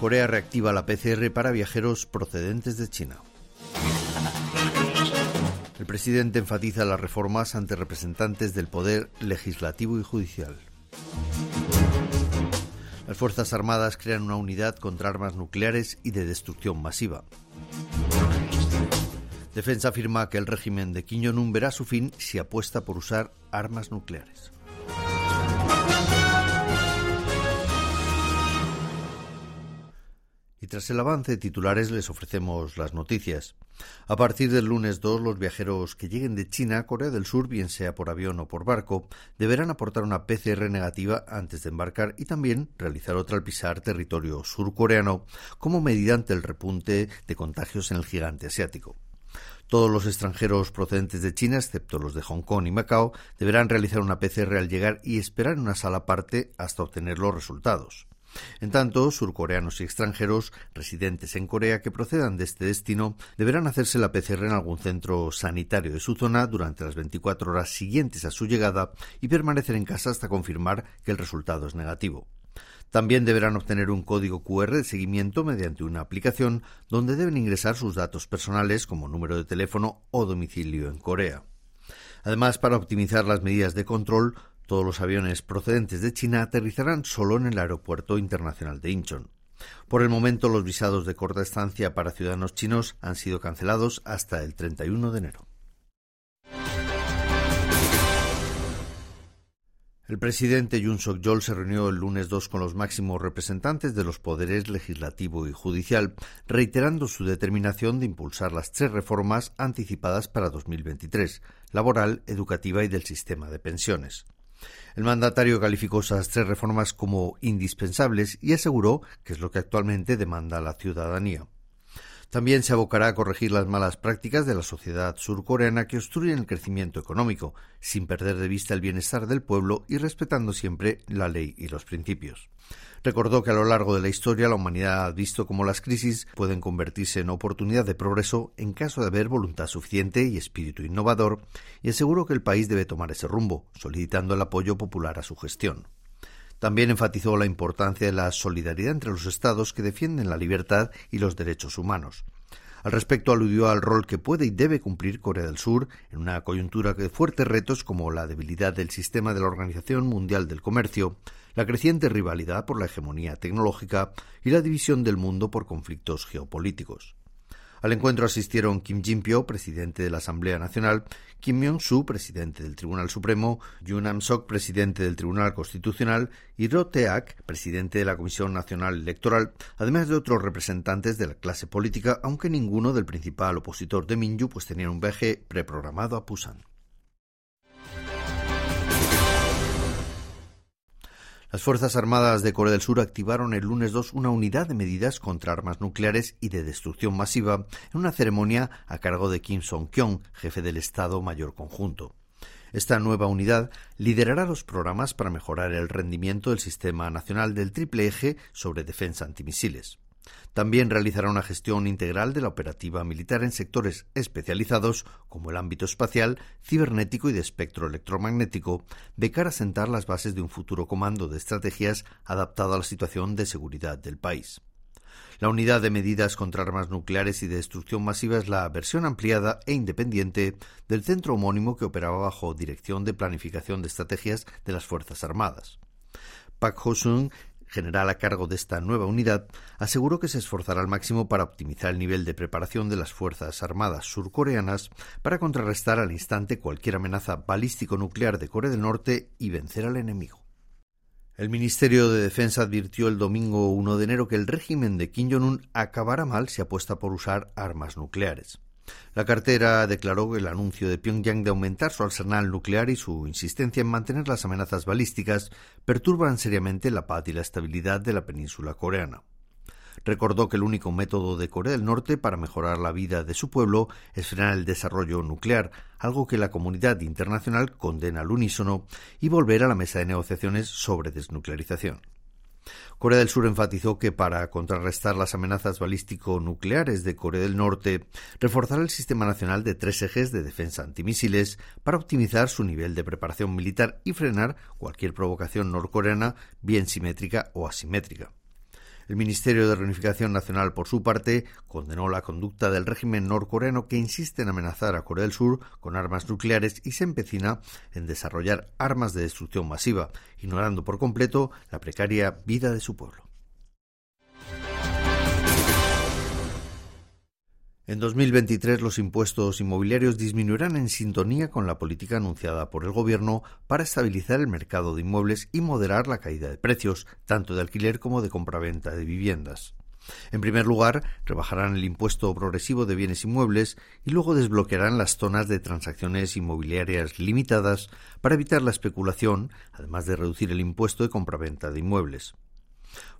Corea reactiva la PCR para viajeros procedentes de China. El presidente enfatiza las reformas ante representantes del poder legislativo y judicial. Las Fuerzas Armadas crean una unidad contra armas nucleares y de destrucción masiva. Defensa afirma que el régimen de Kim Jong-un verá su fin si apuesta por usar armas nucleares. Tras el avance de titulares les ofrecemos las noticias. A partir del lunes 2, los viajeros que lleguen de China a Corea del Sur, bien sea por avión o por barco, deberán aportar una PCR negativa antes de embarcar y también realizar otra al pisar territorio surcoreano como medida ante el repunte de contagios en el gigante asiático. Todos los extranjeros procedentes de China, excepto los de Hong Kong y Macao, deberán realizar una PCR al llegar y esperar en una sala aparte hasta obtener los resultados. En tanto, surcoreanos y extranjeros residentes en Corea que procedan de este destino deberán hacerse la PCR en algún centro sanitario de su zona durante las 24 horas siguientes a su llegada y permanecer en casa hasta confirmar que el resultado es negativo. También deberán obtener un código QR de seguimiento mediante una aplicación donde deben ingresar sus datos personales como número de teléfono o domicilio en Corea. Además, para optimizar las medidas de control, todos los aviones procedentes de China aterrizarán solo en el Aeropuerto Internacional de Incheon. Por el momento, los visados de corta estancia para ciudadanos chinos han sido cancelados hasta el 31 de enero. El presidente Yoon Suk-yeol se reunió el lunes 2 con los máximos representantes de los poderes legislativo y judicial, reiterando su determinación de impulsar las tres reformas anticipadas para 2023, laboral, educativa y del sistema de pensiones. El mandatario calificó esas tres reformas como indispensables y aseguró que es lo que actualmente demanda la ciudadanía. También se abocará a corregir las malas prácticas de la sociedad surcoreana que obstruyen el crecimiento económico, sin perder de vista el bienestar del pueblo y respetando siempre la ley y los principios. Recordó que a lo largo de la historia la humanidad ha visto cómo las crisis pueden convertirse en oportunidad de progreso en caso de haber voluntad suficiente y espíritu innovador, y aseguró que el país debe tomar ese rumbo, solicitando el apoyo popular a su gestión. También enfatizó la importancia de la solidaridad entre los Estados que defienden la libertad y los derechos humanos. Al respecto aludió al rol que puede y debe cumplir Corea del Sur en una coyuntura de fuertes retos como la debilidad del sistema de la Organización Mundial del Comercio, la creciente rivalidad por la hegemonía tecnológica y la división del mundo por conflictos geopolíticos. Al encuentro asistieron Kim Jin-pyo, presidente de la Asamblea Nacional, Kim Myung-soo, presidente del Tribunal Supremo, Yoon Nam-sok, presidente del Tribunal Constitucional, y Ro Tae-ak, presidente de la Comisión Nacional Electoral, además de otros representantes de la clase política, aunque ninguno del principal opositor de Minju, pues tenía un viaje preprogramado a Pusan. Las Fuerzas Armadas de Corea del Sur activaron el lunes 2 una unidad de medidas contra armas nucleares y de destrucción masiva en una ceremonia a cargo de Kim Song-kyong, jefe del Estado Mayor Conjunto. Esta nueva unidad liderará los programas para mejorar el rendimiento del Sistema Nacional del Triple Eje sobre defensa antimisiles. También realizará una gestión integral de la operativa militar en sectores especializados como el ámbito espacial, cibernético y de espectro electromagnético, de cara a sentar las bases de un futuro comando de estrategias adaptado a la situación de seguridad del país. La unidad de medidas contra armas nucleares y de destrucción masiva es la versión ampliada e independiente del centro homónimo que operaba bajo dirección de planificación de estrategias de las Fuerzas Armadas. Pak Ho-sung general a cargo de esta nueva unidad, aseguró que se esforzará al máximo para optimizar el nivel de preparación de las Fuerzas Armadas surcoreanas para contrarrestar al instante cualquier amenaza balístico-nuclear de Corea del Norte y vencer al enemigo. El Ministerio de Defensa advirtió el domingo 1 de enero que el régimen de Kim Jong-un acabará mal si apuesta por usar armas nucleares. La cartera declaró que el anuncio de Pyongyang de aumentar su arsenal nuclear y su insistencia en mantener las amenazas balísticas perturban seriamente la paz y la estabilidad de la península coreana. recordó que el único método de Corea del Norte para mejorar la vida de su pueblo es frenar el desarrollo nuclear, algo que la comunidad internacional condena al unísono, y volver a la mesa de negociaciones sobre desnuclearización. Corea del Sur enfatizó que para contrarrestar las amenazas balístico-nucleares de Corea del Norte, reforzará el sistema nacional de tres ejes de defensa antimisiles para optimizar su nivel de preparación militar y frenar cualquier provocación norcoreana, bien simétrica o asimétrica. El Ministerio de Reunificación Nacional, por su parte, condenó la conducta del régimen norcoreano que insiste en amenazar a Corea del Sur con armas nucleares y se empecina en desarrollar armas de destrucción masiva, ignorando por completo la precaria vida de su pueblo. En 2023 los impuestos inmobiliarios disminuirán en sintonía con la política anunciada por el Gobierno para estabilizar el mercado de inmuebles y moderar la caída de precios, tanto de alquiler como de compraventa de viviendas. En primer lugar, rebajarán el impuesto progresivo de bienes inmuebles y luego desbloquearán las zonas de transacciones inmobiliarias limitadas para evitar la especulación, además de reducir el impuesto de compraventa de inmuebles.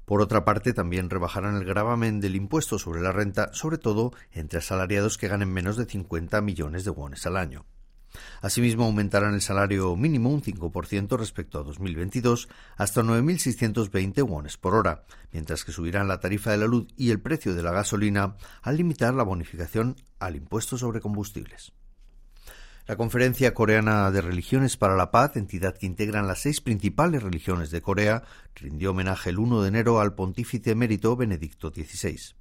Por otra parte, también rebajarán el gravamen del impuesto sobre la renta, sobre todo entre asalariados que ganen menos de 50 millones de wones al año. Asimismo, aumentarán el salario mínimo un 5% respecto a 2022 hasta 9.620 wones por hora, mientras que subirán la tarifa de la luz y el precio de la gasolina al limitar la bonificación al impuesto sobre combustibles. La Conferencia Coreana de Religiones para la Paz, entidad que integran las seis principales religiones de Corea, rindió homenaje el 1 de enero al pontífice emérito Benedicto XVI.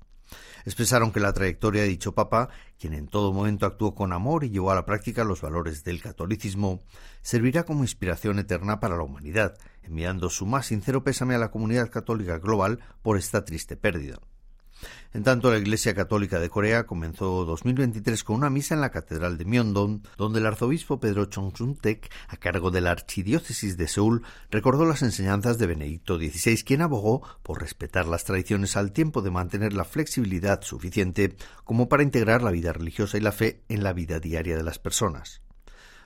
Expresaron que la trayectoria de dicho Papa, quien en todo momento actuó con amor y llevó a la práctica los valores del catolicismo, servirá como inspiración eterna para la humanidad, enviando su más sincero pésame a la comunidad católica global por esta triste pérdida. En tanto, la Iglesia Católica de Corea comenzó 2023 con una misa en la Catedral de Myeongdong, donde el arzobispo Pedro Chongsun-tek, a cargo de la Archidiócesis de Seúl, recordó las enseñanzas de Benedicto XVI, quien abogó por respetar las tradiciones al tiempo de mantener la flexibilidad suficiente como para integrar la vida religiosa y la fe en la vida diaria de las personas.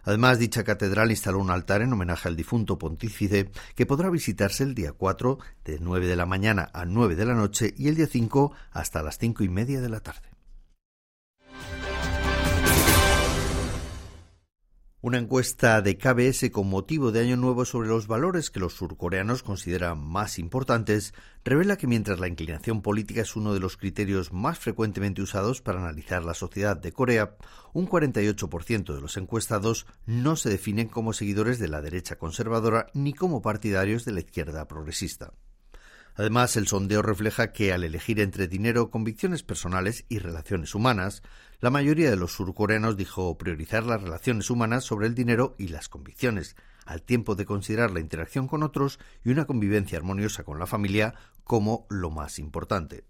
Además, dicha catedral instaló un altar en homenaje al difunto pontífice que podrá visitarse el día 4 de 9 de la mañana a 9 de la noche y el día 5 hasta las cinco y media de la tarde. Una encuesta de KBS con motivo de Año Nuevo sobre los valores que los surcoreanos consideran más importantes revela que mientras la inclinación política es uno de los criterios más frecuentemente usados para analizar la sociedad de Corea, un 48% de los encuestados no se definen como seguidores de la derecha conservadora ni como partidarios de la izquierda progresista. Además, el sondeo refleja que al elegir entre dinero, convicciones personales y relaciones humanas, la mayoría de los surcoreanos dijo priorizar las relaciones humanas sobre el dinero y las convicciones, al tiempo de considerar la interacción con otros y una convivencia armoniosa con la familia como lo más importante.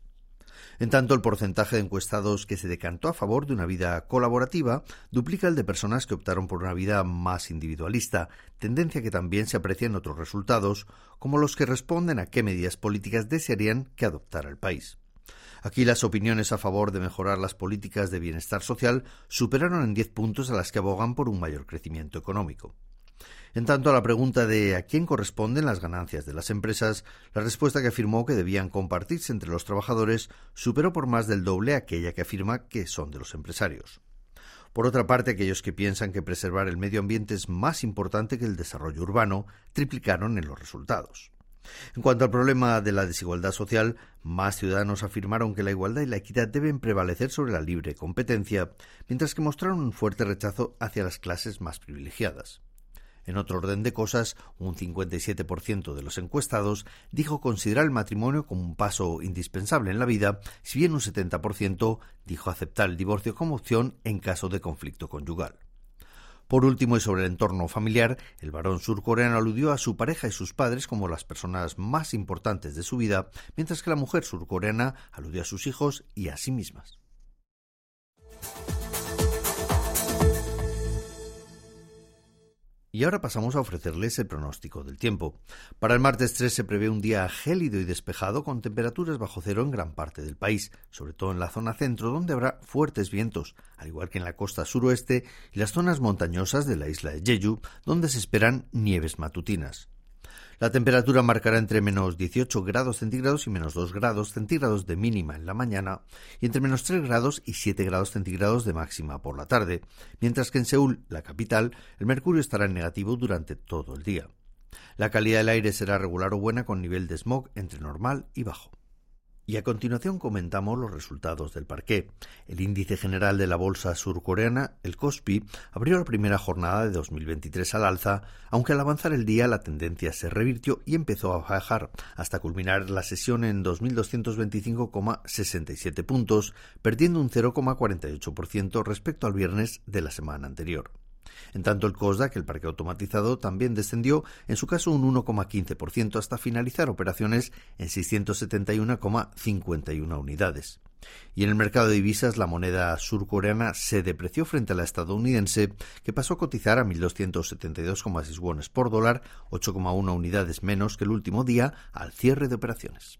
En tanto, el porcentaje de encuestados que se decantó a favor de una vida colaborativa duplica el de personas que optaron por una vida más individualista, tendencia que también se aprecia en otros resultados, como los que responden a qué medidas políticas desearían que adoptara el país. Aquí las opiniones a favor de mejorar las políticas de bienestar social superaron en diez puntos a las que abogan por un mayor crecimiento económico. En tanto a la pregunta de a quién corresponden las ganancias de las empresas, la respuesta que afirmó que debían compartirse entre los trabajadores superó por más del doble aquella que afirma que son de los empresarios. Por otra parte, aquellos que piensan que preservar el medio ambiente es más importante que el desarrollo urbano triplicaron en los resultados. En cuanto al problema de la desigualdad social, más ciudadanos afirmaron que la igualdad y la equidad deben prevalecer sobre la libre competencia, mientras que mostraron un fuerte rechazo hacia las clases más privilegiadas. En otro orden de cosas, un 57% de los encuestados dijo considerar el matrimonio como un paso indispensable en la vida, si bien un 70% dijo aceptar el divorcio como opción en caso de conflicto conyugal. Por último, y sobre el entorno familiar, el varón surcoreano aludió a su pareja y sus padres como las personas más importantes de su vida, mientras que la mujer surcoreana aludió a sus hijos y a sí mismas. Y ahora pasamos a ofrecerles el pronóstico del tiempo. Para el martes 3 se prevé un día gélido y despejado con temperaturas bajo cero en gran parte del país, sobre todo en la zona centro donde habrá fuertes vientos, al igual que en la costa suroeste y las zonas montañosas de la isla de Jeju, donde se esperan nieves matutinas. La temperatura marcará entre menos 18 grados centígrados y menos 2 grados centígrados de mínima en la mañana y entre menos 3 grados y 7 grados centígrados de máxima por la tarde, mientras que en Seúl, la capital, el mercurio estará en negativo durante todo el día. La calidad del aire será regular o buena con nivel de smog entre normal y bajo. Y a continuación comentamos los resultados del parqué. El índice general de la bolsa surcoreana, el Kospi, abrió la primera jornada de 2023 al alza, aunque al avanzar el día la tendencia se revirtió y empezó a bajar hasta culminar la sesión en 2.225,67 puntos, perdiendo un 0,48% respecto al viernes de la semana anterior. En tanto, el COSDAC, el parque automatizado, también descendió, en su caso un 1,15% hasta finalizar operaciones en 671,51 unidades. Y en el mercado de divisas, la moneda surcoreana se depreció frente a la estadounidense, que pasó a cotizar a 1.272,6 wones por dólar, 8,1 unidades menos que el último día al cierre de operaciones.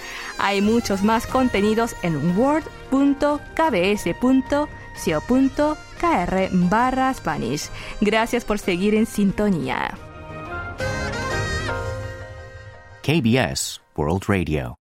Hay muchos más contenidos en word.kbs.co.kr barra Spanish. Gracias por seguir en sintonía. KBS World Radio.